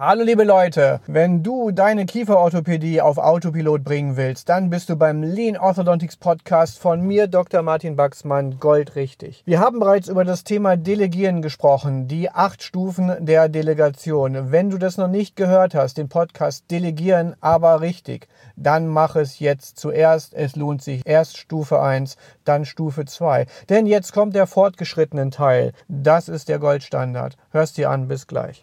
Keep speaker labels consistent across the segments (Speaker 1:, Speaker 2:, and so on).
Speaker 1: Hallo liebe Leute, wenn du deine Kieferorthopädie auf Autopilot bringen willst, dann bist du beim Lean Orthodontics Podcast von mir, Dr. Martin Baxmann, goldrichtig. Wir haben bereits über das Thema Delegieren gesprochen, die acht Stufen der Delegation. Wenn du das noch nicht gehört hast, den Podcast Delegieren, aber richtig, dann mach es jetzt zuerst. Es lohnt sich. Erst Stufe 1, dann Stufe 2. Denn jetzt kommt der fortgeschrittenen Teil. Das ist der Goldstandard. Hörst dir an, bis gleich.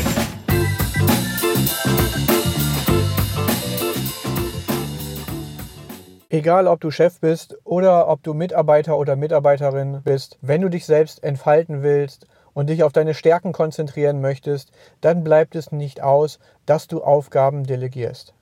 Speaker 1: Egal, ob du Chef bist oder ob du Mitarbeiter oder Mitarbeiterin bist, wenn du dich selbst entfalten willst und dich auf deine Stärken konzentrieren möchtest, dann bleibt es nicht aus, dass du Aufgaben delegierst.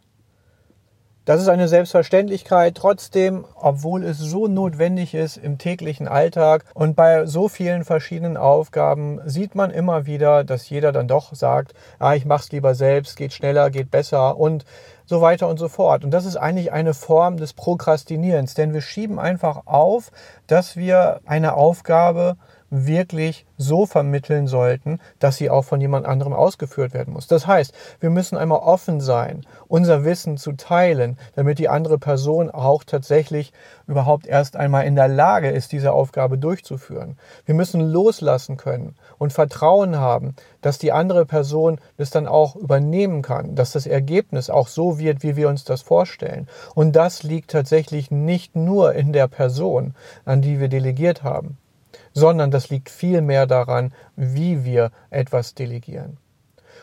Speaker 1: Das ist eine Selbstverständlichkeit, trotzdem, obwohl es so notwendig ist im täglichen Alltag und bei so vielen verschiedenen Aufgaben, sieht man immer wieder, dass jeder dann doch sagt, ah, ich mach's lieber selbst, geht schneller, geht besser und so weiter und so fort. Und das ist eigentlich eine Form des Prokrastinierens, denn wir schieben einfach auf, dass wir eine Aufgabe wirklich so vermitteln sollten, dass sie auch von jemand anderem ausgeführt werden muss. Das heißt, wir müssen einmal offen sein, unser Wissen zu teilen, damit die andere Person auch tatsächlich überhaupt erst einmal in der Lage ist, diese Aufgabe durchzuführen. Wir müssen loslassen können und Vertrauen haben, dass die andere Person das dann auch übernehmen kann, dass das Ergebnis auch so wird, wie wir uns das vorstellen. Und das liegt tatsächlich nicht nur in der Person, an die wir delegiert haben sondern das liegt vielmehr daran, wie wir etwas delegieren.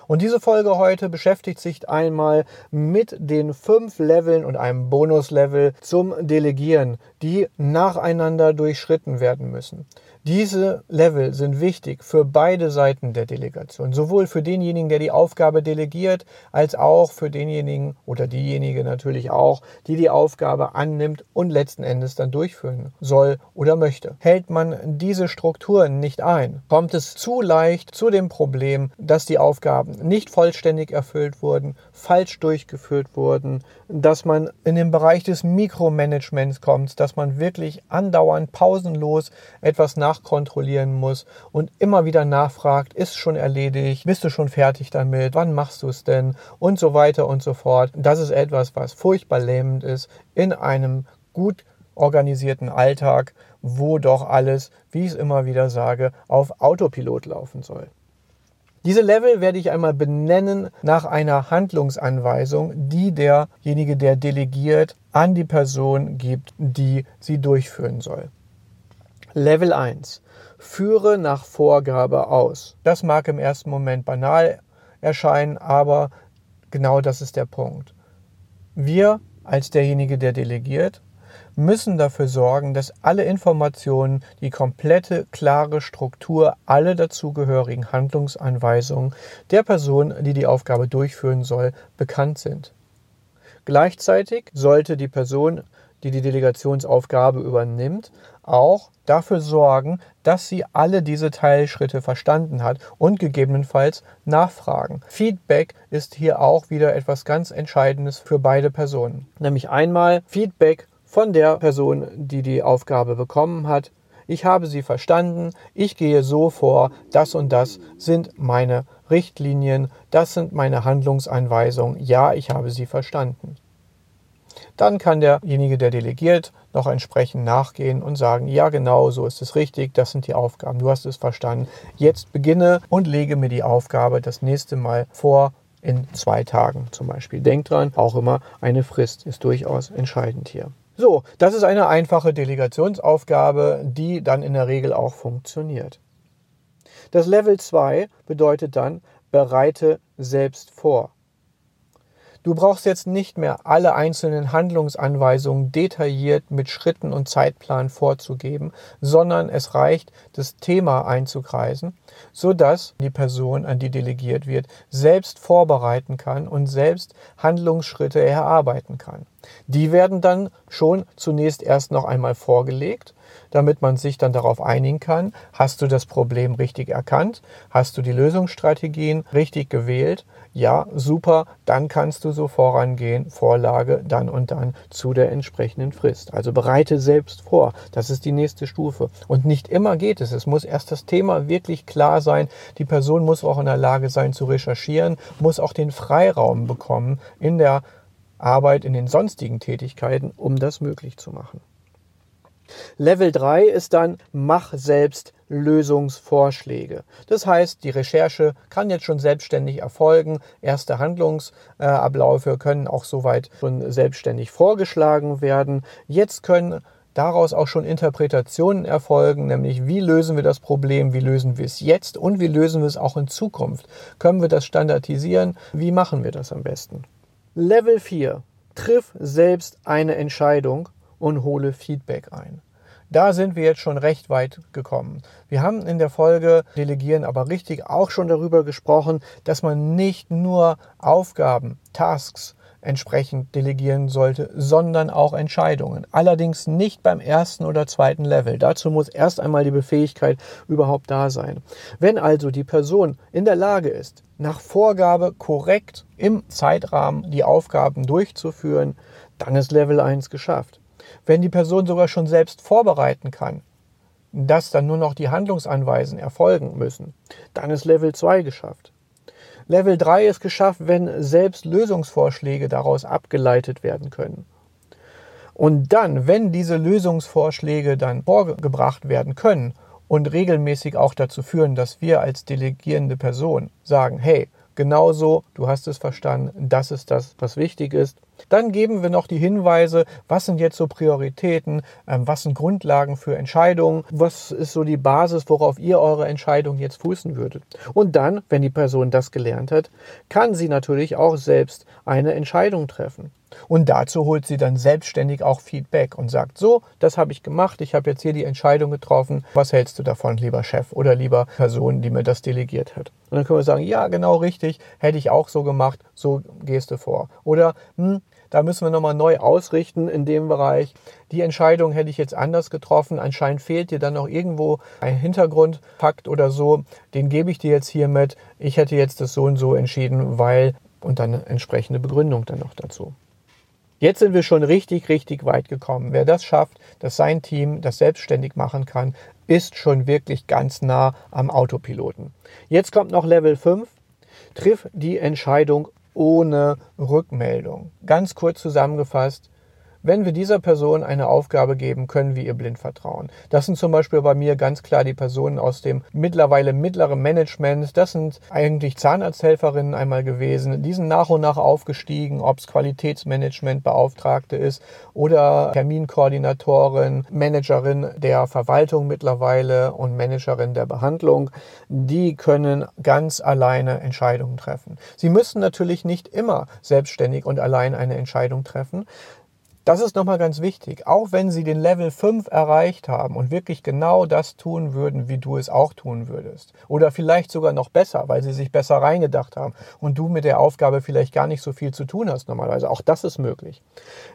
Speaker 1: Und diese Folge heute beschäftigt sich einmal mit den fünf Leveln und einem Bonuslevel zum Delegieren, die nacheinander durchschritten werden müssen. Diese Level sind wichtig für beide Seiten der Delegation, sowohl für denjenigen, der die Aufgabe delegiert, als auch für denjenigen oder diejenige natürlich auch, die die Aufgabe annimmt und letzten Endes dann durchführen soll oder möchte. Hält man diese Strukturen nicht ein, kommt es zu leicht zu dem Problem, dass die Aufgaben nicht vollständig erfüllt wurden, falsch durchgeführt wurden, dass man in den Bereich des Mikromanagements kommt, dass man wirklich andauernd pausenlos etwas nachkontrollieren muss und immer wieder nachfragt, ist schon erledigt, bist du schon fertig damit, wann machst du es denn und so weiter und so fort. Das ist etwas, was furchtbar lähmend ist in einem gut organisierten Alltag, wo doch alles, wie ich es immer wieder sage, auf Autopilot laufen soll. Diese Level werde ich einmal benennen nach einer Handlungsanweisung, die derjenige, der delegiert, an die Person gibt, die sie durchführen soll. Level 1. Führe nach Vorgabe aus. Das mag im ersten Moment banal erscheinen, aber genau das ist der Punkt. Wir als derjenige, der delegiert, müssen dafür sorgen, dass alle Informationen, die komplette, klare Struktur, alle dazugehörigen Handlungsanweisungen der Person, die die Aufgabe durchführen soll, bekannt sind. Gleichzeitig sollte die Person, die die Delegationsaufgabe übernimmt, auch dafür sorgen, dass sie alle diese Teilschritte verstanden hat und gegebenenfalls nachfragen. Feedback ist hier auch wieder etwas ganz Entscheidendes für beide Personen. Nämlich einmal Feedback von der Person, die die Aufgabe bekommen hat. Ich habe sie verstanden, ich gehe so vor, das und das sind meine Richtlinien, das sind meine Handlungsanweisungen, ja, ich habe sie verstanden. Dann kann derjenige, der delegiert, noch entsprechend nachgehen und sagen, ja genau, so ist es richtig, das sind die Aufgaben, du hast es verstanden. Jetzt beginne und lege mir die Aufgabe das nächste Mal vor, in zwei Tagen zum Beispiel. Denk dran, auch immer eine Frist ist durchaus entscheidend hier. So, das ist eine einfache Delegationsaufgabe, die dann in der Regel auch funktioniert. Das Level 2 bedeutet dann, bereite selbst vor. Du brauchst jetzt nicht mehr alle einzelnen Handlungsanweisungen detailliert mit Schritten und Zeitplan vorzugeben, sondern es reicht, das Thema einzukreisen, sodass die Person, an die delegiert wird, selbst vorbereiten kann und selbst Handlungsschritte erarbeiten kann. Die werden dann schon zunächst erst noch einmal vorgelegt damit man sich dann darauf einigen kann, hast du das Problem richtig erkannt, hast du die Lösungsstrategien richtig gewählt, ja, super, dann kannst du so vorangehen, Vorlage dann und dann zu der entsprechenden Frist. Also bereite selbst vor, das ist die nächste Stufe. Und nicht immer geht es, es muss erst das Thema wirklich klar sein, die Person muss auch in der Lage sein zu recherchieren, muss auch den Freiraum bekommen in der Arbeit, in den sonstigen Tätigkeiten, um das möglich zu machen. Level 3 ist dann, mach selbst Lösungsvorschläge. Das heißt, die Recherche kann jetzt schon selbstständig erfolgen. Erste Handlungsabläufe können auch soweit schon selbstständig vorgeschlagen werden. Jetzt können daraus auch schon Interpretationen erfolgen, nämlich wie lösen wir das Problem, wie lösen wir es jetzt und wie lösen wir es auch in Zukunft. Können wir das standardisieren? Wie machen wir das am besten? Level 4. Triff selbst eine Entscheidung und hole Feedback ein. Da sind wir jetzt schon recht weit gekommen. Wir haben in der Folge Delegieren aber richtig auch schon darüber gesprochen, dass man nicht nur Aufgaben, Tasks entsprechend delegieren sollte, sondern auch Entscheidungen. Allerdings nicht beim ersten oder zweiten Level. Dazu muss erst einmal die Befähigkeit überhaupt da sein. Wenn also die Person in der Lage ist, nach Vorgabe korrekt im Zeitrahmen die Aufgaben durchzuführen, dann ist Level 1 geschafft. Wenn die Person sogar schon selbst vorbereiten kann, dass dann nur noch die Handlungsanweisen erfolgen müssen, dann ist Level 2 geschafft. Level 3 ist geschafft, wenn selbst Lösungsvorschläge daraus abgeleitet werden können. Und dann, wenn diese Lösungsvorschläge dann vorgebracht werden können und regelmäßig auch dazu führen, dass wir als delegierende Person sagen, hey, genauso, du hast es verstanden, das ist das, was wichtig ist, dann geben wir noch die Hinweise, was sind jetzt so Prioritäten, ähm, was sind Grundlagen für Entscheidungen, was ist so die Basis, worauf ihr eure Entscheidung jetzt fußen würdet. Und dann, wenn die Person das gelernt hat, kann sie natürlich auch selbst eine Entscheidung treffen. Und dazu holt sie dann selbstständig auch Feedback und sagt, so, das habe ich gemacht, ich habe jetzt hier die Entscheidung getroffen, was hältst du davon, lieber Chef oder lieber Person, die mir das delegiert hat. Und dann können wir sagen, ja, genau richtig, hätte ich auch so gemacht, so gehst du vor. Oder, hm, da müssen wir nochmal neu ausrichten in dem Bereich. Die Entscheidung hätte ich jetzt anders getroffen. Anscheinend fehlt dir dann noch irgendwo ein Hintergrundfakt oder so. Den gebe ich dir jetzt hier mit. Ich hätte jetzt das so und so entschieden, weil und dann entsprechende Begründung dann noch dazu. Jetzt sind wir schon richtig, richtig weit gekommen. Wer das schafft, dass sein Team das selbstständig machen kann, ist schon wirklich ganz nah am Autopiloten. Jetzt kommt noch Level 5. Triff die Entscheidung ohne Rückmeldung. Ganz kurz zusammengefasst, wenn wir dieser Person eine Aufgabe geben, können wir ihr blind vertrauen. Das sind zum Beispiel bei mir ganz klar die Personen aus dem mittlerweile mittleren Management. Das sind eigentlich Zahnarzthelferinnen einmal gewesen. Die sind nach und nach aufgestiegen, ob es Qualitätsmanagementbeauftragte ist oder Terminkoordinatorin, Managerin der Verwaltung mittlerweile und Managerin der Behandlung. Die können ganz alleine Entscheidungen treffen. Sie müssen natürlich nicht immer selbstständig und allein eine Entscheidung treffen. Das ist nochmal ganz wichtig. Auch wenn sie den Level 5 erreicht haben und wirklich genau das tun würden, wie du es auch tun würdest. Oder vielleicht sogar noch besser, weil sie sich besser reingedacht haben und du mit der Aufgabe vielleicht gar nicht so viel zu tun hast normalerweise. Auch das ist möglich.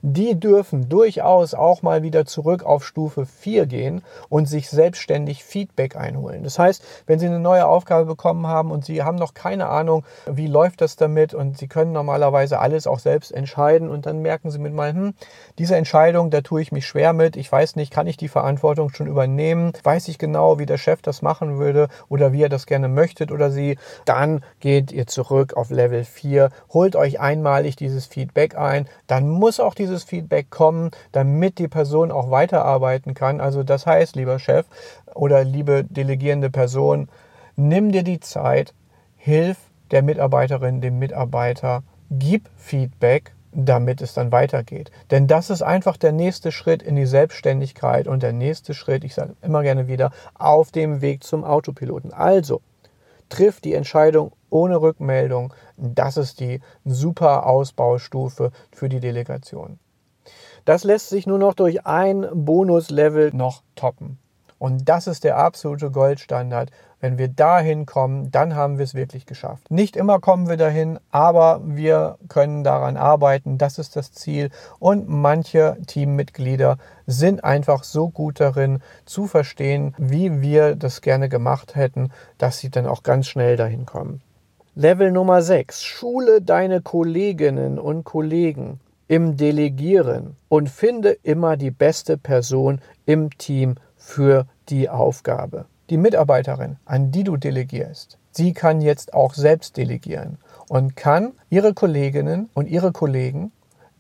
Speaker 1: Die dürfen durchaus auch mal wieder zurück auf Stufe 4 gehen und sich selbstständig Feedback einholen. Das heißt, wenn sie eine neue Aufgabe bekommen haben und sie haben noch keine Ahnung, wie läuft das damit und sie können normalerweise alles auch selbst entscheiden und dann merken sie mit mal, hm, diese Entscheidung, da tue ich mich schwer mit. Ich weiß nicht, kann ich die Verantwortung schon übernehmen? Weiß ich genau, wie der Chef das machen würde oder wie er das gerne möchtet oder sie? Dann geht ihr zurück auf Level 4, holt euch einmalig dieses Feedback ein. Dann muss auch dieses Feedback kommen, damit die Person auch weiterarbeiten kann. Also das heißt, lieber Chef oder liebe delegierende Person, nimm dir die Zeit, hilf der Mitarbeiterin, dem Mitarbeiter, gib Feedback damit es dann weitergeht. Denn das ist einfach der nächste Schritt in die Selbstständigkeit und der nächste Schritt, ich sage immer gerne wieder, auf dem Weg zum Autopiloten. Also, triff die Entscheidung ohne Rückmeldung, Das ist die super Ausbaustufe für die Delegation. Das lässt sich nur noch durch ein Bonuslevel noch toppen. Und das ist der absolute Goldstandard. Wenn wir dahin kommen, dann haben wir es wirklich geschafft. Nicht immer kommen wir dahin, aber wir können daran arbeiten. Das ist das Ziel. Und manche Teammitglieder sind einfach so gut darin zu verstehen, wie wir das gerne gemacht hätten, dass sie dann auch ganz schnell dahin kommen. Level Nummer 6. Schule deine Kolleginnen und Kollegen im Delegieren und finde immer die beste Person im Team für die Aufgabe. Die Mitarbeiterin, an die du delegierst, sie kann jetzt auch selbst delegieren und kann ihre Kolleginnen und ihre Kollegen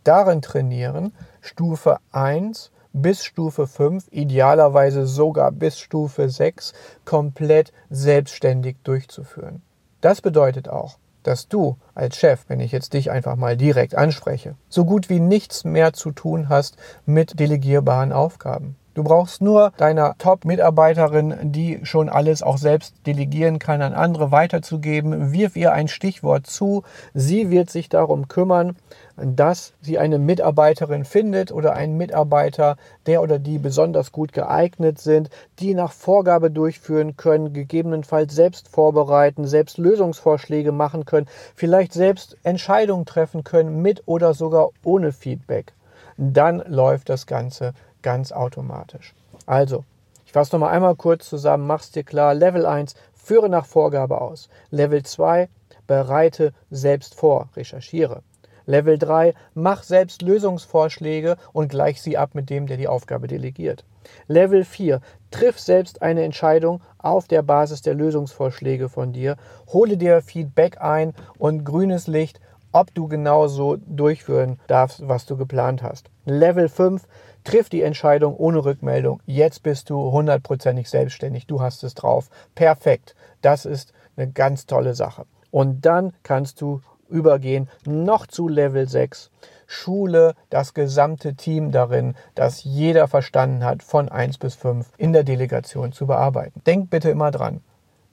Speaker 1: darin trainieren, Stufe 1 bis Stufe 5, idealerweise sogar bis Stufe 6, komplett selbstständig durchzuführen. Das bedeutet auch, dass du als Chef, wenn ich jetzt dich einfach mal direkt anspreche, so gut wie nichts mehr zu tun hast mit delegierbaren Aufgaben. Du brauchst nur deiner Top-Mitarbeiterin, die schon alles auch selbst delegieren kann, an andere weiterzugeben. Wirf ihr ein Stichwort zu. Sie wird sich darum kümmern, dass sie eine Mitarbeiterin findet oder einen Mitarbeiter, der oder die besonders gut geeignet sind, die nach Vorgabe durchführen können, gegebenenfalls selbst vorbereiten, selbst Lösungsvorschläge machen können, vielleicht selbst Entscheidungen treffen können, mit oder sogar ohne Feedback. Dann läuft das Ganze ganz automatisch. Also, ich fasse nochmal einmal kurz zusammen, mach's dir klar. Level 1, führe nach Vorgabe aus. Level 2, bereite selbst vor, recherchiere. Level 3, mach selbst Lösungsvorschläge und gleich sie ab mit dem, der die Aufgabe delegiert. Level 4, triff selbst eine Entscheidung auf der Basis der Lösungsvorschläge von dir, hole dir Feedback ein und grünes Licht, ob du genauso durchführen darfst, was du geplant hast. Level 5, Triff die Entscheidung ohne Rückmeldung. Jetzt bist du hundertprozentig selbstständig. Du hast es drauf. Perfekt. Das ist eine ganz tolle Sache. Und dann kannst du übergehen noch zu Level 6. Schule das gesamte Team darin, dass jeder verstanden hat, von 1 bis 5 in der Delegation zu bearbeiten. Denk bitte immer dran.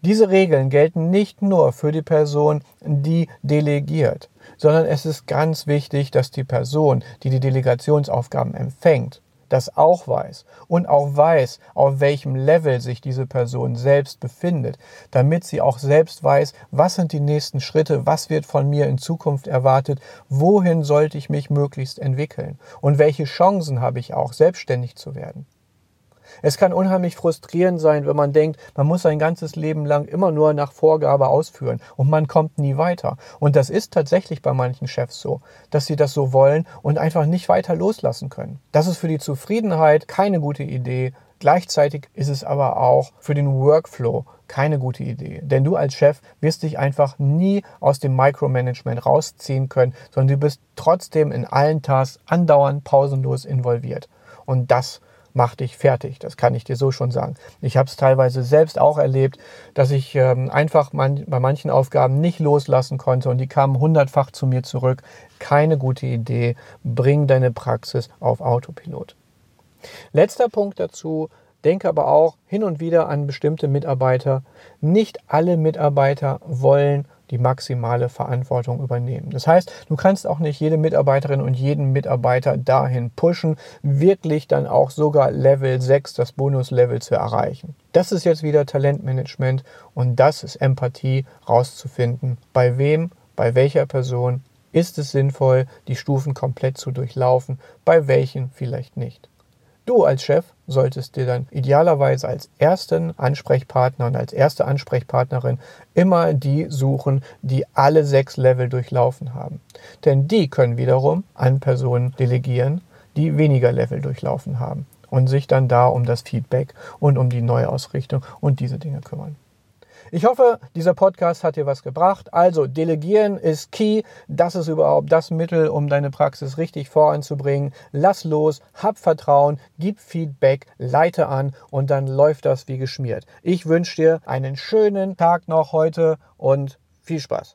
Speaker 1: Diese Regeln gelten nicht nur für die Person, die delegiert, sondern es ist ganz wichtig, dass die Person, die die Delegationsaufgaben empfängt, das auch weiß und auch weiß, auf welchem Level sich diese Person selbst befindet, damit sie auch selbst weiß, was sind die nächsten Schritte, was wird von mir in Zukunft erwartet, wohin sollte ich mich möglichst entwickeln und welche Chancen habe ich auch, selbstständig zu werden. Es kann unheimlich frustrierend sein, wenn man denkt, man muss sein ganzes Leben lang immer nur nach Vorgabe ausführen und man kommt nie weiter. Und das ist tatsächlich bei manchen Chefs so, dass sie das so wollen und einfach nicht weiter loslassen können. Das ist für die Zufriedenheit keine gute Idee. Gleichzeitig ist es aber auch für den Workflow keine gute Idee. Denn du als Chef wirst dich einfach nie aus dem Micromanagement rausziehen können, sondern du bist trotzdem in allen Tasks andauernd pausenlos involviert. Und das mach dich fertig. Das kann ich dir so schon sagen. Ich habe es teilweise selbst auch erlebt, dass ich ähm, einfach man, bei manchen Aufgaben nicht loslassen konnte und die kamen hundertfach zu mir zurück. Keine gute Idee. Bring deine Praxis auf Autopilot. Letzter Punkt dazu. Denke aber auch hin und wieder an bestimmte Mitarbeiter. Nicht alle Mitarbeiter wollen die maximale Verantwortung übernehmen. Das heißt, du kannst auch nicht jede Mitarbeiterin und jeden Mitarbeiter dahin pushen, wirklich dann auch sogar Level 6, das Bonuslevel zu erreichen. Das ist jetzt wieder Talentmanagement und das ist Empathie rauszufinden. Bei wem, bei welcher Person ist es sinnvoll, die Stufen komplett zu durchlaufen, bei welchen vielleicht nicht. Du als Chef solltest dir dann idealerweise als ersten Ansprechpartner und als erste Ansprechpartnerin immer die suchen, die alle sechs Level durchlaufen haben. Denn die können wiederum an Personen delegieren, die weniger Level durchlaufen haben und sich dann da um das Feedback und um die Neuausrichtung und diese Dinge kümmern. Ich hoffe, dieser Podcast hat dir was gebracht. Also delegieren ist key. Das ist überhaupt das Mittel, um deine Praxis richtig voranzubringen. Lass los, hab Vertrauen, gib Feedback, leite an und dann läuft das wie geschmiert. Ich wünsche dir einen schönen Tag noch heute und viel Spaß.